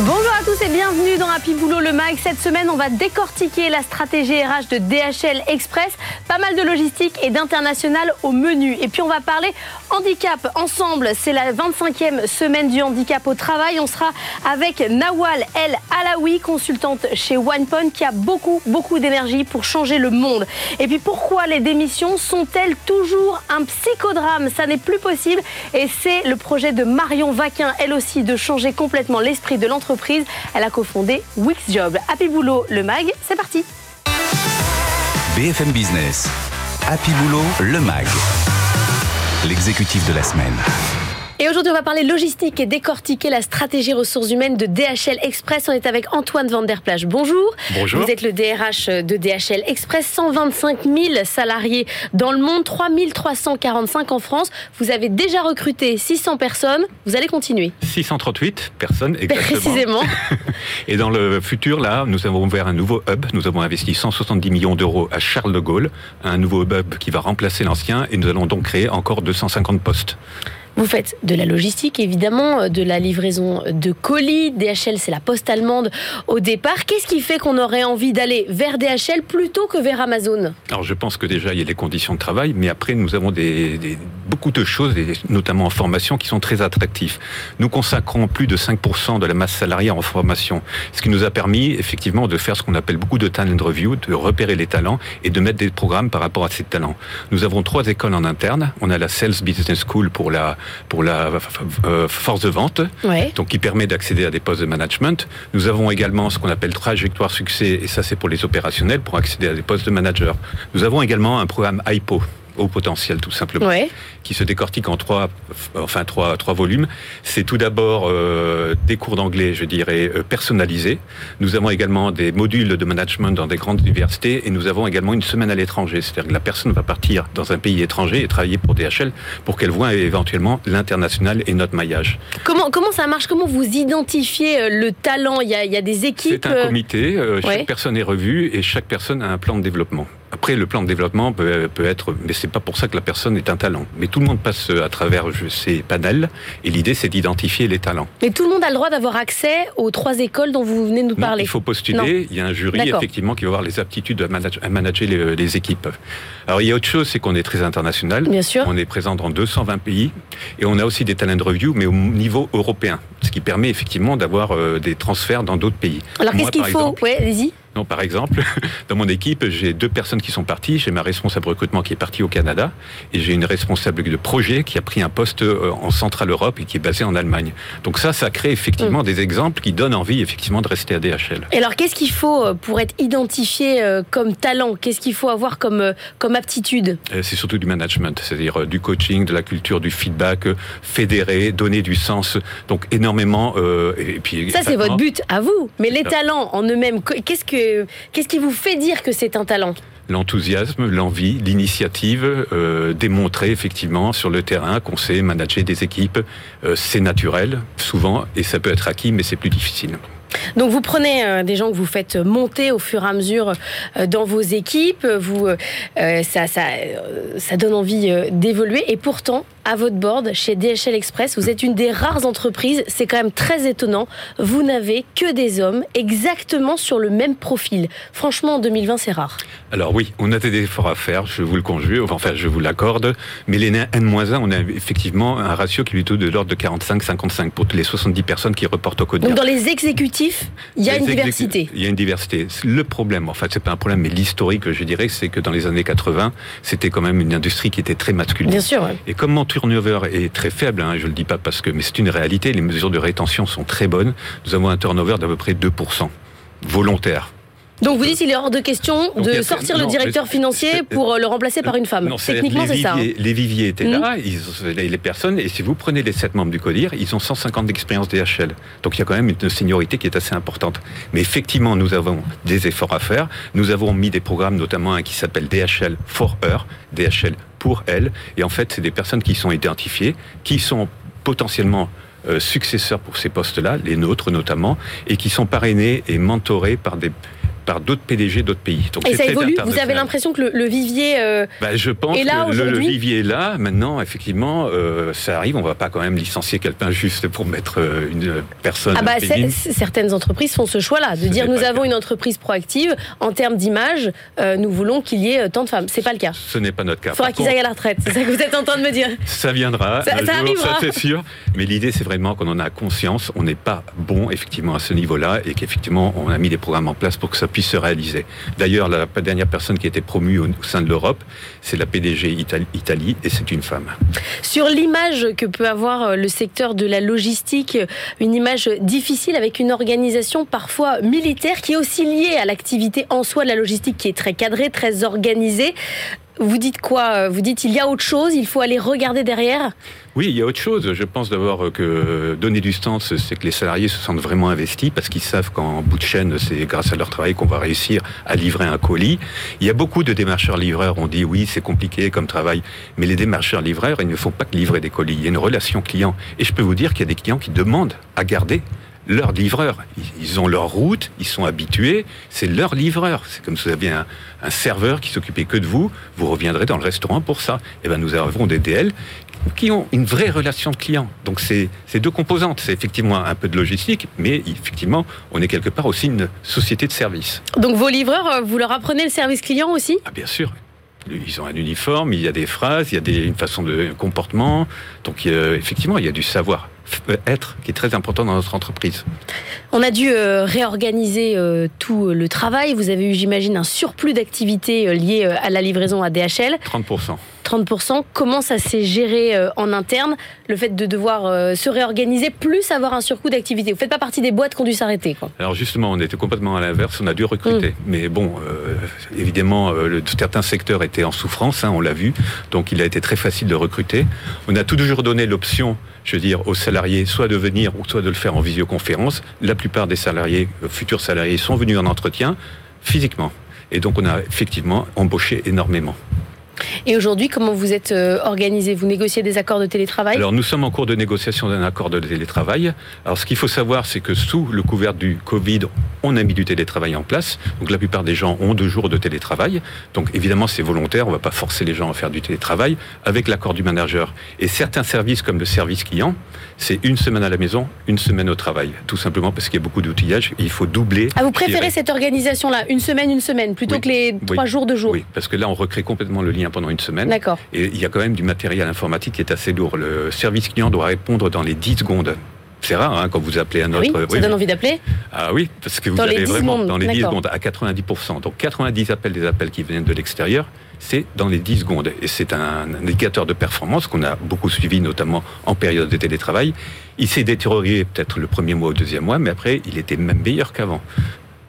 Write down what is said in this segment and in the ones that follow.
Bonjour à tous et bienvenue dans Happy Boulot le MAG. Cette semaine, on va décortiquer la stratégie RH de DHL Express. Pas mal de logistique et d'international au menu. Et puis, on va parler handicap ensemble. C'est la 25e semaine du handicap au travail. On sera avec Nawal El Alaoui, consultante chez OnePoint, qui a beaucoup, beaucoup d'énergie pour changer le monde. Et puis, pourquoi les démissions sont-elles toujours un psychodrame? Ça n'est plus possible. Et c'est le projet de Marion Vaquin, elle aussi, de changer complètement l'esprit de l'entreprise elle a cofondé Wixjob. Happy Boulot, le MAG, c'est parti. BFM Business. Happy Boulot, le MAG. L'exécutif de la semaine. Et aujourd'hui, on va parler logistique et décortiquer la stratégie ressources humaines de DHL Express. On est avec Antoine Van Der Plage. Bonjour. Bonjour. Vous êtes le DRH de DHL Express. 125 000 salariés dans le monde, 3 345 en France. Vous avez déjà recruté 600 personnes. Vous allez continuer. 638 personnes, exactement. Précisément. et dans le futur, là, nous avons ouvert un nouveau hub. Nous avons investi 170 millions d'euros à Charles de Gaulle, un nouveau hub qui va remplacer l'ancien. Et nous allons donc créer encore 250 postes. Vous faites de la logistique, évidemment, euh, de la livraison de colis. DHL, c'est la poste allemande au départ. Qu'est-ce qui fait qu'on aurait envie d'aller vers DHL plutôt que vers Amazon? Alors, je pense que déjà, il y a les conditions de travail, mais après, nous avons beaucoup de choses, notamment en formation, qui sont très attractives. Nous consacrons plus de 5% de la masse salariée en formation, ce qui nous a permis, effectivement, de faire ce qu'on appelle beaucoup de talent review, de repérer les talents et de mettre des programmes par rapport à ces talents. Nous avons trois écoles en interne. On a la Sales Business School pour la pour la euh, force de vente, donc qui permet d'accéder à des postes de management. Nous avons également ce qu'on appelle trajectoire succès, et ça c'est pour les opérationnels, pour accéder à des postes de manager. Nous avons également un programme IPO, au potentiel tout simplement, qui se décortique en trois, enfin trois, trois volumes. C'est tout d'abord euh, des cours d'anglais, je dirais, euh, personnalisés. Nous avons également des modules de management dans des grandes universités et nous avons également une semaine à l'étranger. C'est-à-dire que la personne va partir dans un pays étranger et travailler pour DHL pour qu'elle voit éventuellement l'international et notre maillage. Comment, comment ça marche? Comment vous identifiez euh, le talent? Il y, a, il y, a, des équipes C'est un comité, chaque personne est revue et chaque personne a un plan de développement. Après, le plan de développement peut, peut être, mais c'est pas pour ça que la personne est un talent. Mais tout le monde passe à travers ces panels, et l'idée c'est d'identifier les talents. Mais tout le monde a le droit d'avoir accès aux trois écoles dont vous venez de nous parler. il faut postuler. Il y a un jury effectivement qui va avoir les aptitudes à manager, à manager les, les, équipes. Alors il y a autre chose, c'est qu'on est très international. Bien sûr. On est présent dans 220 pays, et on a aussi des talent review, mais au niveau européen, ce qui permet effectivement d'avoir euh, des transferts dans d'autres pays. Alors qu'est-ce qu'il faut? Ouais, allez-y. Non, par exemple, dans mon équipe, j'ai deux personnes qui sont parties. J'ai ma responsable recrutement qui est partie au Canada et j'ai une responsable de projet qui a pris un poste euh, en Centrale Europe et qui est basée en Allemagne. Donc ça, ça crée effectivement mm. des exemples qui donnent envie effectivement de rester à DHL. Et alors, qu'est-ce qu'il faut euh, pour être identifié euh, comme talent? Qu'est-ce qu'il faut avoir comme, comme aptitude? C'est surtout du management, c'est-à-dire du coaching, de la culture, du feedback, fédérer, donner du sens. Donc énormément. et puis, ça, c'est votre but à vous. Mais les talents en eux-mêmes, qu'est-ce que qu'est-ce qui vous fait dire que c'est un talent? L'enthousiasme, l'envie, l'initiative, euh, démontrer effectivement sur le terrain qu'on sait manager des équipes. Euh, c'est naturel, souvent, et ça peut être acquis, mais c'est plus difficile. Donc vous prenez euh, des gens que vous faites monter au fur et à mesure dans vos équipes, vous, ça, ça, ça donne envie d'évoluer, et pourtant, à votre board chez DHL Express. Vous êtes une des rares entreprises, c'est quand même très étonnant. Vous n'avez que des hommes exactement sur le même profil. Franchement, en 2020, c'est rare. Alors oui, on a des efforts à faire, je vous le conjure, enfin je vous l'accorde. Mais les N-1, on a effectivement un ratio qui est plutôt de l'ordre de 45-55 pour les 70 personnes qui reportent au quotidien. Donc dans les exécutifs, il y a une diversité. Il y a une diversité. Le problème, en fait, c'est pas un problème, mais l'historique, je dirais, c'est que dans les années 80, c'était quand même une industrie qui était très masculine. Bien sûr. Et comment turnover est très faible, hein, je ne le dis pas parce que, mais c'est une réalité, les mesures de rétention sont très bonnes. Nous avons un turnover d'à peu près 2%, volontaire. Donc vous dites qu'il est hors de question de sortir le directeur financier pour euh, le remplacer par une femme. Techniquement, c'est ça. Hein. Les viviers étaient là, mmh. les personnes, et si vous prenez les sept membres du CODIR, ils ont 150 d'expérience DHL. Donc il y a quand même une seniorité qui est assez importante. Mais effectivement, nous avons des efforts à faire. Nous avons mis des programmes, notamment un qui s'appelle DHL for Her, DHL pour. Et en fait, c'est des personnes qui sont identifiées, qui sont potentiellement euh, successeurs pour ces postes-là, les nôtres notamment, et qui sont parrainés et mentorés par des par d'autres PDG d'autres pays. Donc, et ça évolue. Vous avez l'impression que le, vivier euh, bah, je pense est là que le, vivier est là. Maintenant, effectivement, euh, ça arrive. On va pas quand même licencier quelqu'un juste pour mettre euh, une personne. Ah bah, certaines entreprises font ce choix-là, de dire nous avons une entreprise proactive en termes d'image, nous voulons qu'il y ait tant de femmes. C'est pas le cas. Ce n'est pas notre cas. Il faudra qu'ils aillent à la retraite. C'est ça que vous êtes en train de me dire. Ça viendra. Ça, ça arrivera. C'est sûr. Mais l'idée, c'est vraiment qu'on en a conscience. On n'est pas bon effectivement à ce niveau-là et qu'effectivement on a mis des programmes en place pour que ça puisse se réaliser. D'ailleurs, la dernière personne qui a été promue au sein de l'Europe, c'est la PDG Italie et c'est une femme. Sur l'image que peut avoir euh, le secteur de la logistique, une image difficile avec une organisation parfois militaire qui est aussi liée à l'activité en soi de la logistique qui est très cadrée, très organisée. Vous dites quoi Vous dites il y a autre chose, il faut aller regarder derrière? Oui, il y a autre chose. Je pense d'abord que donner du sens, c'est que les salariés se sentent vraiment investis parce qu'ils savent qu'en bout de chaîne, c'est grâce à leur travail qu'on va réussir à livrer un colis. Il y a beaucoup de démarcheurs livreurs, on dit oui, c'est compliqué comme travail, mais les démarcheurs livreurs, ils ne font pas que livrer des colis. Il y a une relation client. Et je peux vous dire qu'il y a des clients qui demandent à garder leur livreur. Ils ont leur route, ils sont habitués, c'est leur livreur. C'est comme si vous aviez un, serveur qui s'occupait que de vous, vous reviendrez dans le restaurant pour ça. Et eh ben nous avons des DL qui ont une vraie relation de client. Donc c'est deux composantes. C'est effectivement un peu de logistique, mais effectivement, on est quelque part aussi une société de service. Donc vos livreurs, euh, vous leur apprenez le service client aussi? Ah bien sûr. Ils ont un uniforme, il y a des phrases, il y a des, une façon de comportement. Donc effectivement, il y a du savoir être qui est très important dans notre entreprise. On a dû euh, réorganiser euh, tout le travail. Vous avez eu, j'imagine, un surplus d'activités euh, liées à la livraison à DHL. 30%. 30%. Comment ça s'est géré en interne, le fait de devoir se réorganiser, plus avoir un surcoût d'activité? Vous ne faites pas partie des boîtes qui ont dû s'arrêter. Alors justement, on était complètement à l'inverse, on a dû recruter. Mm. Mais bon, évidemment, certains secteurs étaient en souffrance, hein, on l'a vu, donc il a été très facile de recruter. On a toujours donné l'option je veux dire, aux salariés, soit de venir ou soit de le faire en visioconférence. La plupart des salariés, euh, futurs salariés, sont venus en entretien physiquement. Et donc, on a effectivement embauché énormément. Et aujourd'hui, comment vous êtes euh, organisé? Vous négociez des accords de télétravail? Alors, nous sommes en cours de négociation d'un accord de télétravail. Alors, ce qu'il faut savoir, c'est que sous le couvert du Covid, on a mis du télétravail en place. Donc, la plupart des gens ont deux jours de télétravail. Donc, évidemment, c'est volontaire. On ne va pas forcer les gens à faire du télétravail avec l'accord du manager. Et certains services, comme le service client, c'est une semaine à la maison, une semaine au travail. Tout simplement parce qu'il y a beaucoup d'outillage. Il faut doubler. Ah, vous préférez cette organisation-là, une semaine, une semaine, plutôt que les trois jours, de jours Oui, parce que là, on recrée complètement le lien pendant une semaine. D'accord. Et il y a quand même du matériel informatique qui est assez lourd. Le service client doit répondre dans les 10 secondes. C'est rare hein, quand vous appelez un autre. Oui, ça donne envie d'appeler Ah oui, parce que vous avez vraiment dans les 10 secondes à 90%. Donc 90 appels des appels qui viennent de l'extérieur, c'est dans les 10 secondes. Et c'est un indicateur de performance qu'on a beaucoup suivi, notamment en période de télétravail. Il s'est détérioré peut-être le premier mois ou le deuxième mois, mais après, il était même meilleur qu'avant.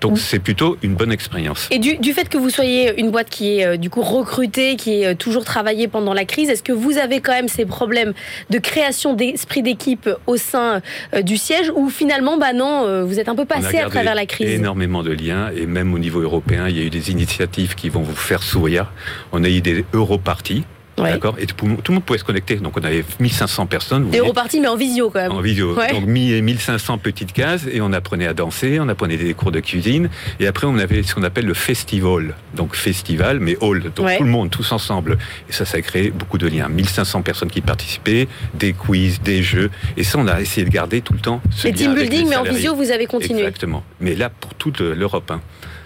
Donc c'est plutôt une bonne expérience. Et du, fait que vous soyez une boîte qui est euh, du coup recrutée, qui est euh, toujours travaillée pendant la crise, est-ce que vous avez quand même ces problèmes de création d'esprit d'équipe au sein euh, du siège ou finalement, bah non, vous êtes un peu passé à travers la crise? Énormément de liens et même au niveau européen, il y a eu des initiatives qui vont vous faire sourire. On a eu des Europarties D'accord Et tout, le monde pouvait se connecter. Donc on avait 1500 personnes. Des repartis, mais en visio quand même. En visio. Donc 1500 petites cases et on apprenait à danser, on apprenait des cours de cuisine. Et après, on avait ce qu'on appelle le festival. Donc festival, mais hall. Donc tout le monde, tous ensemble. Et ça, ça a créé beaucoup de liens. 1500 personnes qui participaient, des quiz, des jeux. Et ça, on a essayé de garder tout le temps. Ce les team building, mais en visio, vous avez continué. Exactement. Mais là, pour toute l'Europe. Hein.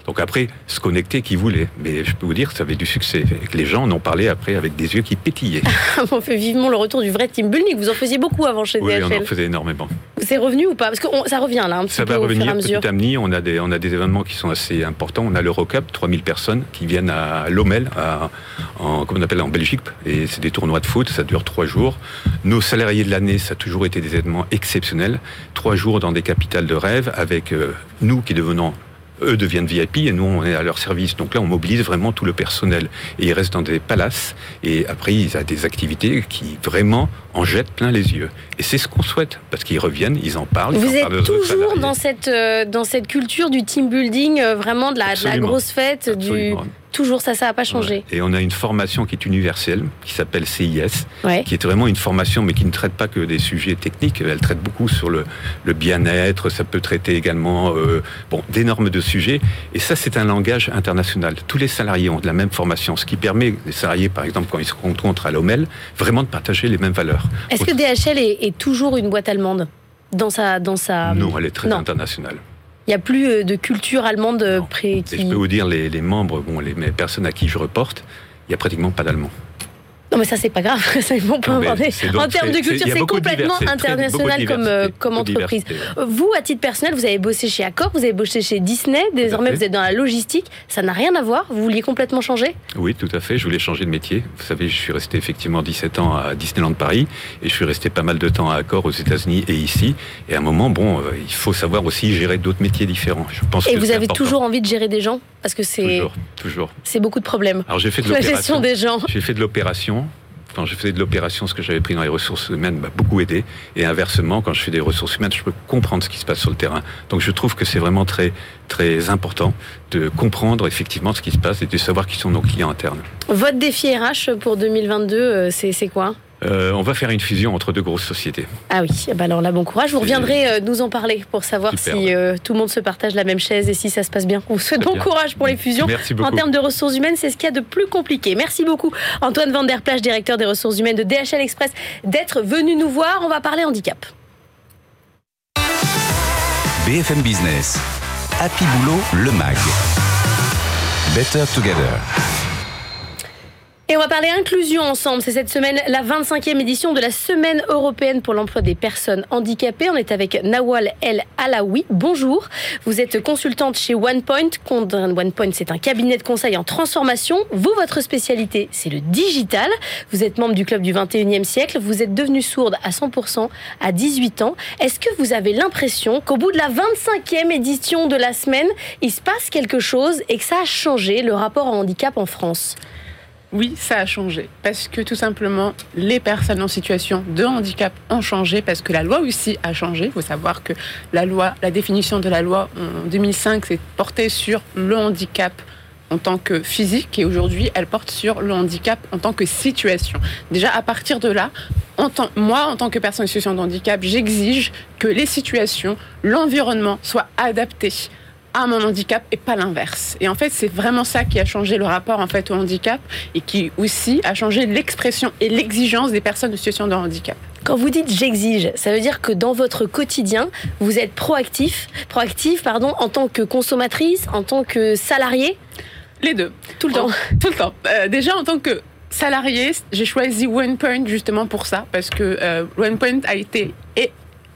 Donc après, se connecter qui voulait. Mais je peux vous dire que ça avait du succès. les gens en ont parlé après avec des yeux qui pétillaient. on fait vivement le retour du vrai team building. Vous en faisiez beaucoup avant chez oui, DHL. Oui, on en faisait énormément. C'est revenu ou pas Parce que ça revient là un petit ça peu va revenir au fur et à mesure. petit à petit. On a, des, on a des événements qui sont assez importants. On a l'Eurocup, 3000 personnes qui viennent à Lommel, en, comme on appelle en Belgique. Et c'est des tournois de foot, ça dure trois jours. Nos salariés de l'année, ça a toujours été des événements exceptionnels. Trois jours dans des capitales de rêve avec euh, nous qui devenons eux deviennent VIP et nous, on est à leur service. Donc là, on mobilise vraiment tout le personnel. Et ils restent dans des palaces et après, ils ont des activités qui vraiment en jettent plein les yeux. Et c'est ce qu'on souhaite parce qu'ils reviennent, ils en parlent. Vous êtes toujours dans cette, euh, dans cette culture du team building, euh, vraiment de la, grosse fête, du Toujours ça, ça n'a pas changé. Et on a une formation qui est universelle, qui s'appelle CIS, Ouais. qui est vraiment une formation, mais qui ne traite pas que des sujets techniques. Elle traite beaucoup sur le, le bien-être. Ça peut traiter également euh, bon, d'énormes de sujets. Et ça, c'est un langage international. Tous les salariés ont de la même formation, ce qui permet les salariés, par exemple, quand ils se rencontrent à l'OMEL, vraiment de partager les mêmes valeurs. Est-ce que DHL est, est toujours une boîte allemande dans sa, dans sa... Non, elle est très Non. internationale. Il n'y a plus euh, de culture allemande euh, pré- qui... je peux vous dire, les, les membres, bon, les, les personnes à qui je reporte, il n'y a pratiquement pas d'allemand. Non mais ça c'est pas grave, mais abordé. c'est donc- En termes de culture, c'est complètement international comme, euh, comme entreprise. Vous, à titre personnel, vous avez bossé chez Accor, vous avez bossé chez Disney, désormais vous êtes dans la logistique, ça n'a rien à voir, vous vouliez complètement changer? Oui, tout à fait. Je voulais changer de métier. Vous savez, je suis resté effectivement 17 ans à Disneyland Paris et je suis resté pas mal de temps à Accor aux États-Unis et ici. Et à un moment, bon, euh, il faut savoir aussi gérer d'autres métiers différents. Je pense Et que vous avez important. toujours envie de gérer des gens? Parce que c'est toujours, toujours. c'est beaucoup de problèmes. Alors j'ai fait de La gestion l'opération. des gens. J'ai fait de l'opération. Quand je faisais de l'opération, ce que j'avais pris dans les ressources humaines m'a beaucoup aidé. Et inversement, quand je fais des ressources humaines, je peux comprendre ce qui se passe sur le terrain. Donc je trouve que c'est vraiment très, très important de comprendre effectivement ce qui se passe et de savoir qui sont nos clients internes. Votre défi RH pour 2022, euh, c'est quoi? Euh, on va faire une fusion entre deux grosses sociétés. Ah oui, eh ben alors là, bon courage. Vous reviendrez euh, nous en parler pour savoir si euh, tout le monde se partage la même chaise et si ça se passe bien. On vous souhaite bon bien. courage pour les fusions. Merci beaucoup. En termes de ressources humaines, c'est ce qu'il y a de plus compliqué. Merci beaucoup, Antoine Van Der Plage, directeur des ressources humaines de DHL Express, d'être venu nous voir. On va parler handicap. BFM Business. Happy Boulot, le MAG. Better Together. Et on va parler inclusion ensemble. C'est cette semaine la 25e édition de la Semaine européenne pour l'emploi des personnes handicapées. On est avec Nawal El Alaoui. Bonjour. Vous êtes consultante chez OnePoint. OnePoint, c'est un cabinet de conseil en transformation. Vous, votre spécialité, c'est le digital. Vous êtes membre du club du 21e siècle. Vous êtes devenue sourde à 100% à 18 ans. Est-ce que vous avez l'impression qu'au bout de la 25e édition de la semaine, il se passe quelque chose et que ça a changé le rapport au handicap en France? Oui, ça a changé. Parce que tout simplement, les personnes en situation de handicap ont changé, parce que la loi aussi a changé. Il faut savoir que la loi, la définition de la loi en 2005 s'est portée sur le handicap en tant que physique et aujourd'hui elle porte sur le handicap en tant que situation. Déjà à partir de là, moi en tant que personne en situation de handicap, j'exige que les situations, l'environnement soient adaptés à mon handicap et pas l'inverse. Et en fait, c'est vraiment ça qui a changé le rapport en fait au handicap et qui aussi a changé l'expression et l'exigence des personnes en situation de handicap. Quand vous dites j'exige, ça veut dire que dans votre quotidien, vous êtes proactif, proactif pardon, en tant que consommatrice, en tant que salarié, Les deux. tout le temps. Tout le temps. Euh, déjà, en tant que salarié, j'ai choisi OnePoint justement pour ça, parce que euh, OnePoint a été et,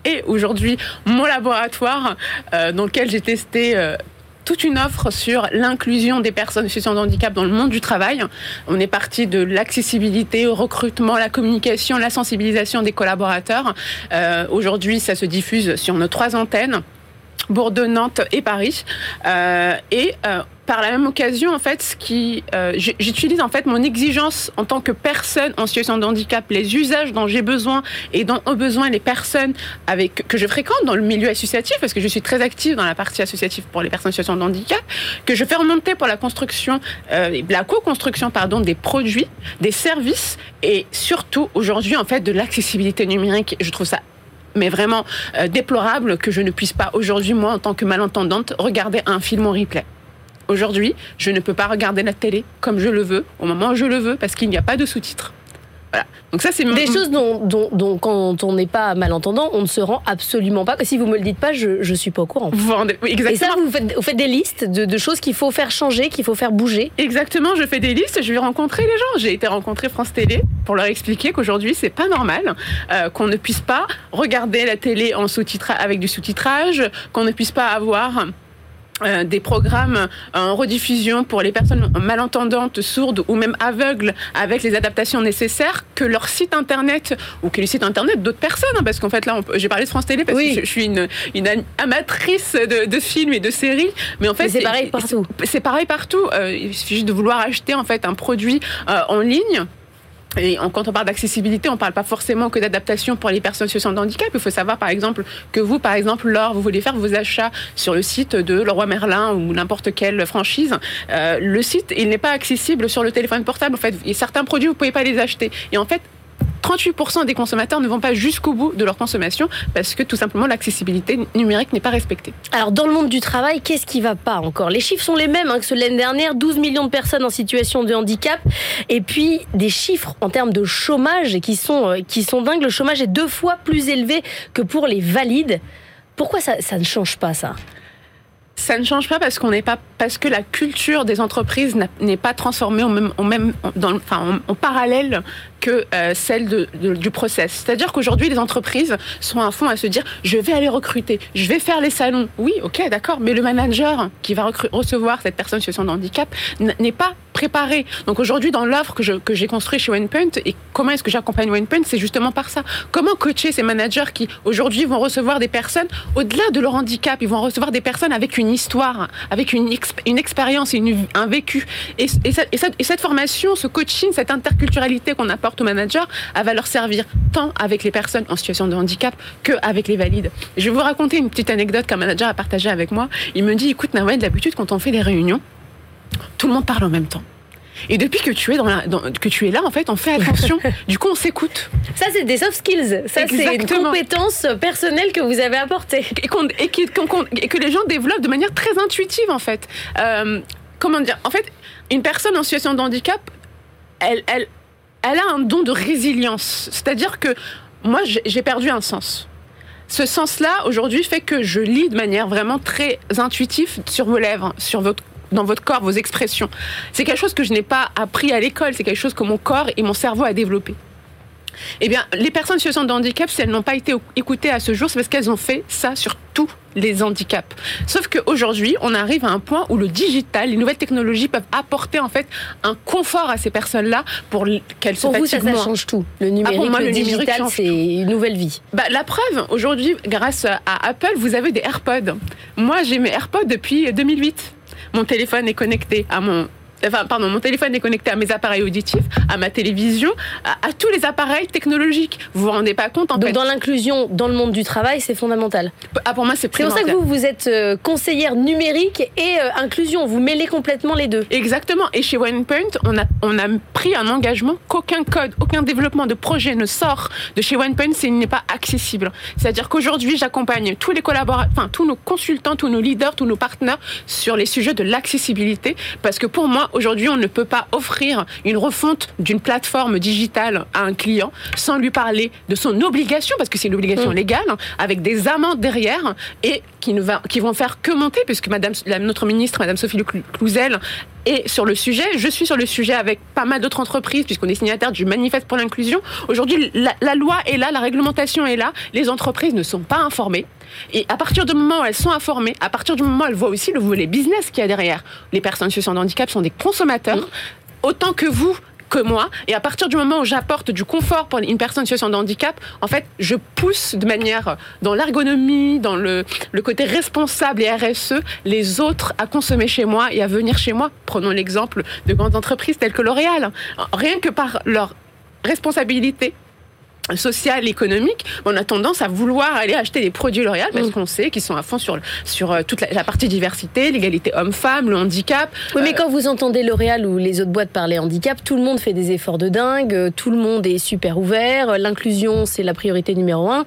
et aujourd'hui mon laboratoire euh, dans lequel j'ai testé. euh, toute une offre sur l'inclusion des personnes en de handicap dans le monde du travail. On est parti de l'accessibilité au recrutement, la communication, la sensibilisation des collaborateurs. Euh, Aujourd'hui, ça se diffuse sur nos trois antennes. Bordeaux, Nantes et Paris. Par la même occasion, en fait, ce qui, euh, j'utilise en fait mon exigence en tant que personne en situation de handicap, les usages dont j'ai besoin et dont ont besoin les personnes avec que je fréquente dans le milieu associatif, parce que je suis très active dans la partie associative pour les personnes en situation de handicap, que je fais remonter pour la construction, euh, la co-construction pardon des produits, des services et surtout aujourd'hui en fait de l'accessibilité numérique. Je trouve ça mais vraiment euh, déplorable que je ne puisse pas aujourd'hui, moi, en tant que malentendante, regarder un film en replay. Aujourd'hui, je ne peux pas regarder la télé comme je le veux, au moment où je le veux, parce qu'il n'y a pas de sous-titres. Voilà. Donc ça, c'est Des choses dont, dont- dont, quand on n'est pas malentendant, on ne se rend absolument pas. Si vous me le dites pas, je ne suis pas au courant. Vous rendez- oui, Et exactement. ça, vous faites, vous faites des listes de, de choses qu'il faut faire changer, qu'il faut faire bouger. Exactement, je fais des listes, je vais rencontrer les gens. J'ai été rencontrer France Télé pour leur expliquer qu'aujourd'hui c'est pas normal, euh, qu'on ne puisse pas regarder la télé en sous-titre avec du sous-titrage, qu'on ne puisse pas avoir euh, des programmes en rediffusion pour les personnes malentendantes, sourdes ou même aveugles avec les adaptations nécessaires que leur site internet ou que le site internet d'autres personnes hein, parce qu'en fait là j'ai parlé de France Télé parce Oui. que je, je suis une, une am- amatrice de, de films et de séries mais en fait c'est pareil partout. c'est pareil partout. Euh, il suffit juste de vouloir acheter en fait un produit euh, en ligne. Et quand on parle d'accessibilité, on ne parle pas forcément que d'adaptation pour les personnes situation de handicap. Il faut savoir, par exemple, que vous, par exemple, lors vous voulez faire vos achats sur le site de Leroy Merlin ou n'importe quelle franchise, euh, le site, il n'est pas accessible sur le téléphone portable. En fait, certains produits, vous ne pouvez pas les acheter. Et en fait, 38% des consommateurs ne vont pas jusqu'au bout de leur consommation parce que tout simplement l'accessibilité numérique n'est pas respectée. Alors dans le monde du travail, qu'est-ce qui va pas encore? Les chiffres sont les mêmes hein, que ceux de l'année dernière, 12 millions de personnes en situation de handicap et puis des chiffres en termes de chômage qui sont, euh, qui dingues. Le chômage est deux fois plus élevé que pour les valides. Pourquoi ça, ça ne change pas ça? Ça ne change pas parce qu'on n'est pas parce que la culture des entreprises n'est pas transformée en même, en en, parallèle que euh, celle du process. C'est-à-dire qu'aujourd'hui, les entreprises sont à fond à se dire je vais aller recruter, je vais faire les salons. Oui, ok, d'accord, mais le manager qui va recevoir cette personne situation de handicap n'est pas préparé. Donc aujourd'hui, dans l'offre que, que j'ai construite chez OnePoint et comment est-ce que j'accompagne OnePoint, c'est justement par ça. Comment coacher ces managers qui aujourd'hui vont recevoir des personnes au-delà de leur handicap, ils vont recevoir des personnes avec une histoire, avec une, une expérience une, un vécu. Et, et, cette, et, cette, formation, ce coaching, cette interculturalité qu'on apporte aux managers, elle va leur servir tant avec les personnes en situation de handicap qu'avec les valides. Je vais vous raconter une petite anecdote qu'un manager a partagée avec moi. Il me dit, écoute, Nawed, d'habitude, quand on fait des réunions, tout le monde parle en même temps. Et depuis que tu es dans, la, que tu es là, en fait, on fait attention. du coup, on s'écoute. Ça, c'est des soft skills. Ça, c'est une compétence personnelle que vous avez apportée et, et, que les gens développent de manière très intuitive, en fait. Euh, comment dire? En fait, une personne en situation de handicap, elle, elle, elle a un don de résilience. C'est-à-dire que moi, j'ai perdu un sens. Ce sens-là, aujourd'hui, fait que je lis de manière vraiment très intuitive sur vos lèvres, sur votre dans votre corps, vos expressions. C'est quelque chose que je n'ai pas appris à l'école, c'est quelque chose que mon corps et mon cerveau a développé. Eh bien, les personnes situation de handicap, si elles n'ont pas été écoutées à ce jour, c'est parce qu'elles ont fait ça sur tous les handicaps. Sauf qu'aujourd'hui, on arrive à un point où le digital, les nouvelles technologies peuvent apporter en fait un confort à ces personnes-là pour qu'elles se Pour vous, ça, change tout. Le numérique, ah, le, digital, c'est une nouvelle vie. Bah, la preuve, aujourd'hui, grâce à Apple, vous avez des AirPods. Moi, j'ai mes AirPods depuis 2008 mon téléphone est connecté à mon Enfin, pardon, mon téléphone est connecté à mes appareils auditifs, à ma télévision, à, tous les appareils technologiques. Vous vous rendez pas compte en Donc dans l'inclusion dans le monde du travail, c'est fondamental. Ah, pour moi, c'est C'est pour ça que vous, vous êtes euh, conseillère numérique et euh, inclusion. Vous mêlez complètement les deux. Exactement. Et chez OnePoint, on a, on a pris un engagement qu'aucun code, aucun développement de projet ne sort de chez OnePoint s'il n'est pas accessible. C'est-à-dire qu'aujourd'hui, j'accompagne tous les collaborateurs, enfin tous nos consultants, tous nos leaders, tous nos partenaires sur les sujets de l'accessibilité. Parce que pour moi, aujourd'hui, on ne peut pas offrir une refonte d'une plateforme digitale à un client sans lui parler de son obligation, parce que c'est une obligation mm. légale, hein, avec des amendes derrière et qui ne va, qui vont faire que monter, puisque Madame, notre ministre, Madame Sophie Clouzel, est sur le sujet. Je suis sur le sujet avec pas mal d'autres entreprises, puisqu'on est signataire du manifeste pour l'inclusion. Aujourd'hui, la, la loi est là, la réglementation est là. Les entreprises ne sont pas informées. Et à partir du moment où elles sont informées, à partir du moment où elles voient aussi le volet business qu'il y a derrière, les personnes situation de handicap sont des consommateurs, mmh. autant que vous, que moi. Et à partir du moment où j'apporte du confort pour une personne situation de handicap, en fait, je pousse de manière dans l'ergonomie, dans le, le, côté responsable et RSE, les autres à consommer chez moi et à venir chez moi. Prenons l'exemple de grandes entreprises telles que L'Oréal. Rien que par leur responsabilité social, économique, on a tendance à vouloir aller acheter des produits L'Oréal parce mm. qu'on sait qu'ils sont à fond sur, sur euh, toute la, partie diversité, l'égalité homme-femme, le handicap. Oui, mais euh, quand vous entendez L'Oréal ou les autres boîtes parler handicap, tout le monde fait des efforts de dingue, euh, tout le monde est super ouvert, l'inclusion c'est la priorité numéro un.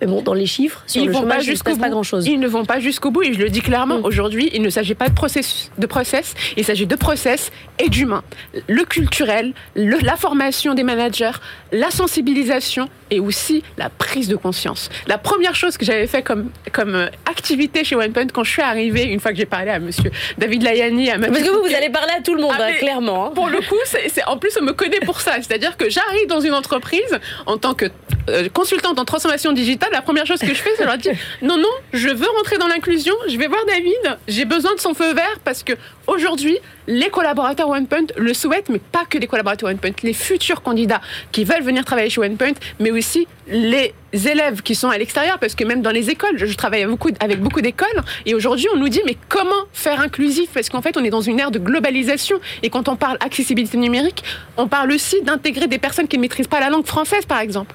Mais bon, dans les chiffres, sur ils le vont chômage, pas jusqu'au bout. Pas grand chose. Ils ne vont pas jusqu'au bout, et je le dis clairement. Mm. Aujourd'hui, il ne s'agit pas de process, de process, il s'agit de process et d'humain. Le culturel, la formation des managers, la sensibilisation et aussi la prise de conscience. La première chose que j'avais fait comme, comme euh, activité chez OnePoint quand je suis arrivée, une fois que j'ai parlé à monsieur David Layani, à Parce que vous, vous allez parler à tout le monde, ah, hein, clairement. Hein. Pour le coup, c'est, en plus, on me connaît pour ça. C'est-à-dire que j'arrive dans une entreprise en tant que euh, consultante en transformation digitale, la première chose que je fais, c'est leur dire non, non, je veux rentrer dans l'inclusion, je vais voir David, j'ai besoin de son feu vert parce que aujourd'hui, les collaborateurs OnePoint le souhaitent, mais pas que les collaborateurs OnePoint, les futurs candidats qui veulent venir travailler chez OnePoint, mais aussi les élèves qui sont à l'extérieur, parce que même dans les écoles, je travaille beaucoup, avec beaucoup d'écoles, et aujourd'hui on nous dit mais comment faire inclusif? Parce qu'en fait on est dans une ère de globalisation, et quand on parle accessibilité numérique, on parle aussi d'intégrer des personnes qui ne maîtrisent pas la langue française par exemple.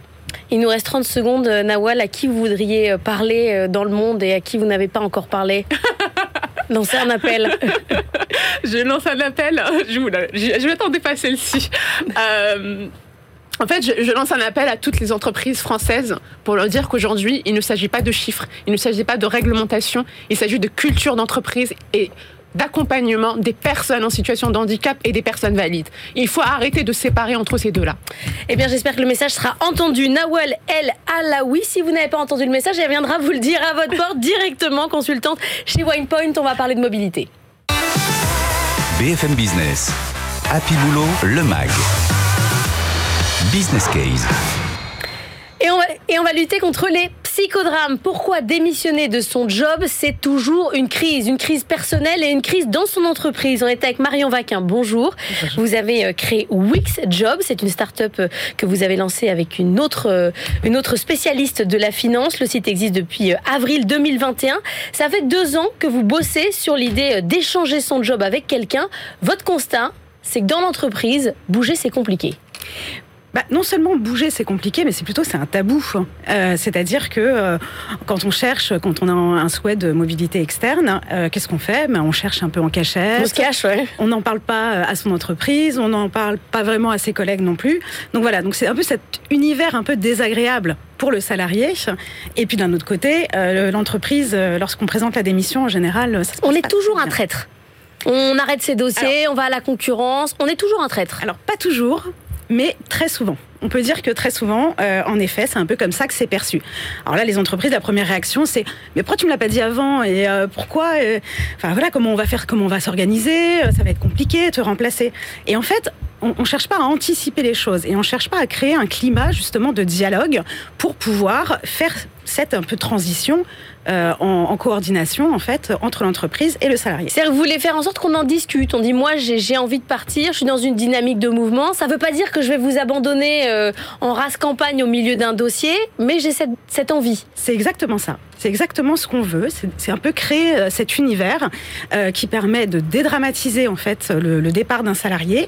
Il nous reste 30 secondes, euh, Nawal, à qui vous voudriez euh, parler euh, dans le monde et à qui vous n'avez pas encore parlé Lancez un appel. je lance un appel. Je, je m'attendais pas à celle-ci. En fait, je, lance un appel à toutes les entreprises françaises pour leur dire qu'aujourd'hui, il ne s'agit pas de chiffres, il ne s'agit pas de réglementation, il s'agit de culture d'entreprise et d'accompagnement des personnes en situation de handicap et des personnes valides. Il faut arrêter de séparer entre ces deux-là. Eh bien, j'espère que le message sera entendu. Nawal El Alaoui, si vous n'avez pas entendu le message, elle viendra vous le dire à votre porte directement, consultante chez WinePoint. On va parler de mobilité. BFM Business. Happy Boulot, le MAG. Business Case. Et on, va, et on va lutter contre les psychodrames. Pourquoi démissionner de son job C'est toujours une crise, une crise personnelle et une crise dans son entreprise. On est avec Marion Vaquin. Bonjour. Vous avez euh, créé Wix Job. C'est une start-up euh, que vous avez lancée avec une autre, euh, une autre spécialiste de la finance. Le site existe depuis avril 2021. Ça fait deux ans que vous bossez sur l'idée d'échanger son job avec quelqu'un. Votre constat, c'est que dans l'entreprise, bouger, c'est compliqué bah, non seulement bouger c'est compliqué, mais c'est plutôt c'est un tabou. Euh, C'est-à-dire que euh, quand on cherche, quand on a un souhait de mobilité externe, euh, qu'est-ce qu'on fait? Ben, On cherche un peu en cachette. On se cache, ouais. On n'en parle pas euh, à son entreprise, on n'en parle pas vraiment à ses collègues non plus. Donc voilà, donc c'est un peu cet univers un peu désagréable pour le salarié. Et puis d'un autre côté, euh, l'entreprise, lorsqu'on présente la démission, en général, ça se on est toujours un traître. On arrête ses dossiers, on va à la concurrence, on est toujours un traître. Alors pas toujours, mais très souvent. On peut dire que très souvent, euh, en effet, c'est un peu comme ça que c'est perçu. Alors là, les entreprises, la première réaction, c'est mais pourquoi tu me l'as pas dit avant et euh, pourquoi euh, Enfin voilà, comment on va faire, comment on va s'organiser Ça va être compliqué, te remplacer. Et en fait, on, on cherche pas à anticiper les choses et on cherche pas à créer un climat justement de dialogue pour pouvoir faire cette un peu transition euh, en, en, coordination en fait entre l'entreprise et le salarié. C'est-à-dire que vous voulez faire en sorte qu'on en discute. On dit moi j'ai envie de partir, je suis dans une dynamique de mouvement. Ça ne veut pas dire que je vais vous abandonner euh, en race campagne au milieu d'un dossier, mais j'ai cette, cette envie. C'est exactement ça. C'est exactement ce qu'on veut. C'est un peu créer euh, cet univers euh, qui permet de dédramatiser en fait le, le départ d'un salarié,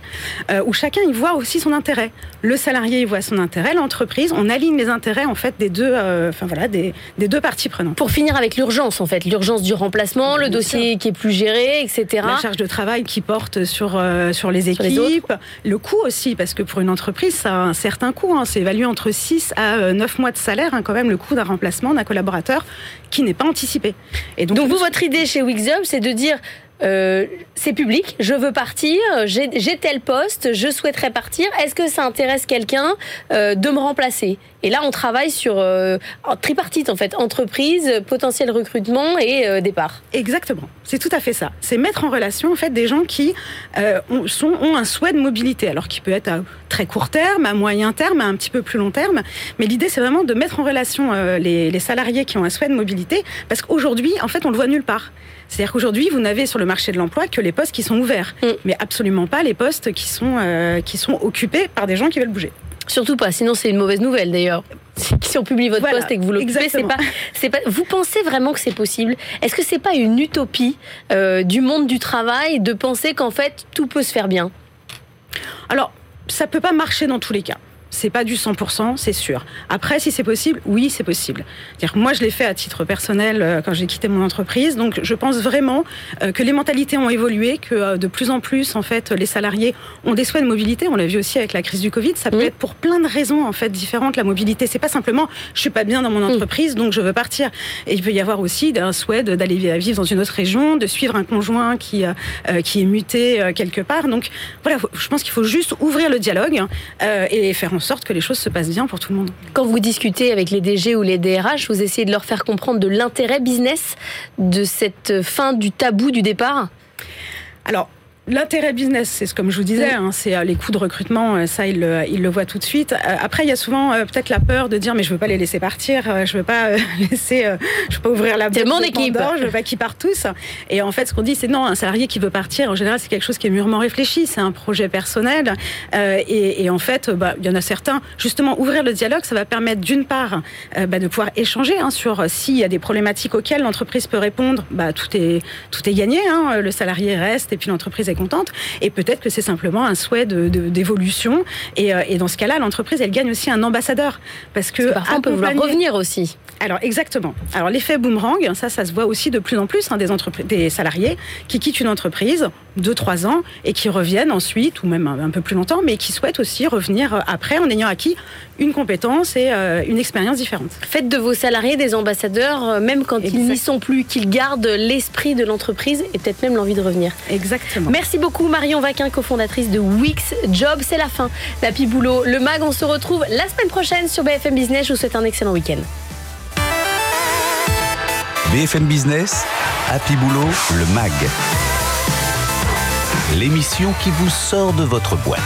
euh, où chacun y voit aussi son intérêt. Le salarié y voit son intérêt, l'entreprise, on aligne les intérêts en fait des deux, euh, enfin voilà, des, des, deux parties prenantes. Pour finir avec l'urgence en fait, l'urgence du remplacement, le dossier qui est plus géré, etc. La charge de travail qui porte sur sur les équipes, sur les le coût aussi, parce que pour une entreprise, ça a un certain coût. Hein, c'est évalué entre 6 à 9 mois de salaire, hein, quand même, le coût d'un remplacement d'un collaborateur qui n'est pas anticipé. Et donc, donc vous, votre idée chez Wixup, c'est de dire euh, c'est public, je veux partir, j'ai tel poste, je souhaiterais partir. Est-ce que ça intéresse quelqu'un euh, de me remplacer? Et là, on travaille sur euh, tripartite en fait, entreprise, potentiel recrutement et départ. Exactement, c'est tout à fait ça. C'est mettre en relation en fait des gens qui euh, ont, sont, ont un souhait de mobilité, alors qui peut être à très court terme, à moyen terme, à un petit peu plus long terme. Mais l'idée, c'est vraiment de mettre en relation euh, les, les salariés qui ont un souhait de mobilité, parce qu'aujourd'hui, en fait, on le voit nulle part. C'est-à-dire qu'aujourd'hui, vous n'avez sur le marché de l'emploi que les postes qui sont ouverts, mm. mais absolument pas les postes qui sont, euh, qui sont occupés par des gens qui veulent bouger. Surtout pas, sinon c'est une mauvaise nouvelle d'ailleurs. Si on publie votre voilà, poste et que vous c'est pas, c'est pas. Vous pensez vraiment que c'est possible? Est-ce que c'est pas une utopie euh, du monde du travail de penser qu'en fait tout peut se faire bien? Alors, ça peut pas marcher dans tous les cas c'est pas du 100%, c'est sûr. Après, si c'est possible, oui, c'est possible. -dire moi, je l'ai fait à titre personnel euh, quand j'ai quitté mon entreprise. Donc, je pense vraiment euh, que les mentalités ont évolué, que euh, de plus en plus, en fait, les salariés ont des souhaits de mobilité. On l'a vu aussi avec la crise du Covid. Ça peut être pour plein de raisons, en fait, différentes. La mobilité, c'est pas simplement je suis pas bien dans mon entreprise, mmh. donc je veux partir. Et il peut y avoir aussi un souhait d'aller vivre dans une autre région, de suivre un conjoint qui euh, qui est muté quelque part. Donc, voilà, je pense qu'il faut juste ouvrir le dialogue euh, et faire en sorte que les choses se passent bien pour tout le monde. Quand vous discutez avec les DG ou les DRH, vous essayez de leur faire comprendre de l'intérêt business de cette fin du tabou du départ? Alors, L'intérêt business, c'est comme je vous disais, hein, c'est euh, les coûts de recrutement, euh, ça il le, il le voit tout de suite. Euh, après, il y a souvent peut-être la peur de dire mais je veux pas les laisser partir, je veux pas laisser, je veux pas ouvrir la boîte. mon équipe. je veux pas qu'ils partent tous. Et en fait, ce qu'on dit, c'est non, un salarié qui veut partir, en général, c'est quelque chose qui est mûrement réfléchi, c'est un projet personnel. Et, et, en fait, bah, il y en a certains. Justement, ouvrir le dialogue, ça va permettre d'une part bah, de pouvoir échanger hein, sur s'il y a des problématiques auxquelles l'entreprise peut répondre. Bah, tout est tout est gagné. Hein, le salarié reste et puis l'entreprise contente. Et peut-être que c'est simplement un souhait d'évolution. De, euh, et, dans ce cas-là, l'entreprise, elle gagne aussi un ambassadeur. Parce que, parfois, on peut vouloir revenir aussi. Alors exactement. Alors l'effet boomerang, ça, ça se voit aussi de plus en plus hein, des, des salariés qui quittent une entreprise deux trois ans et qui reviennent ensuite ou même un, peu plus longtemps, mais qui souhaitent aussi revenir euh, après en ayant acquis une compétence et euh, une expérience différente. Faites de vos salariés des ambassadeurs, même quand ils n'y sont plus, qu'ils gardent l'esprit de l'entreprise et peut-être même l'envie de revenir. Exactement. Merci beaucoup Marion Vaquin, cofondatrice de Wix Job. C'est la fin d'Happy Boulot. Le MAG, on se retrouve la semaine prochaine sur BFM Business. Je vous souhaite un excellent week-end. BFM Business, Happy Boulot, le MAG. L'émission qui vous sort de votre boîte.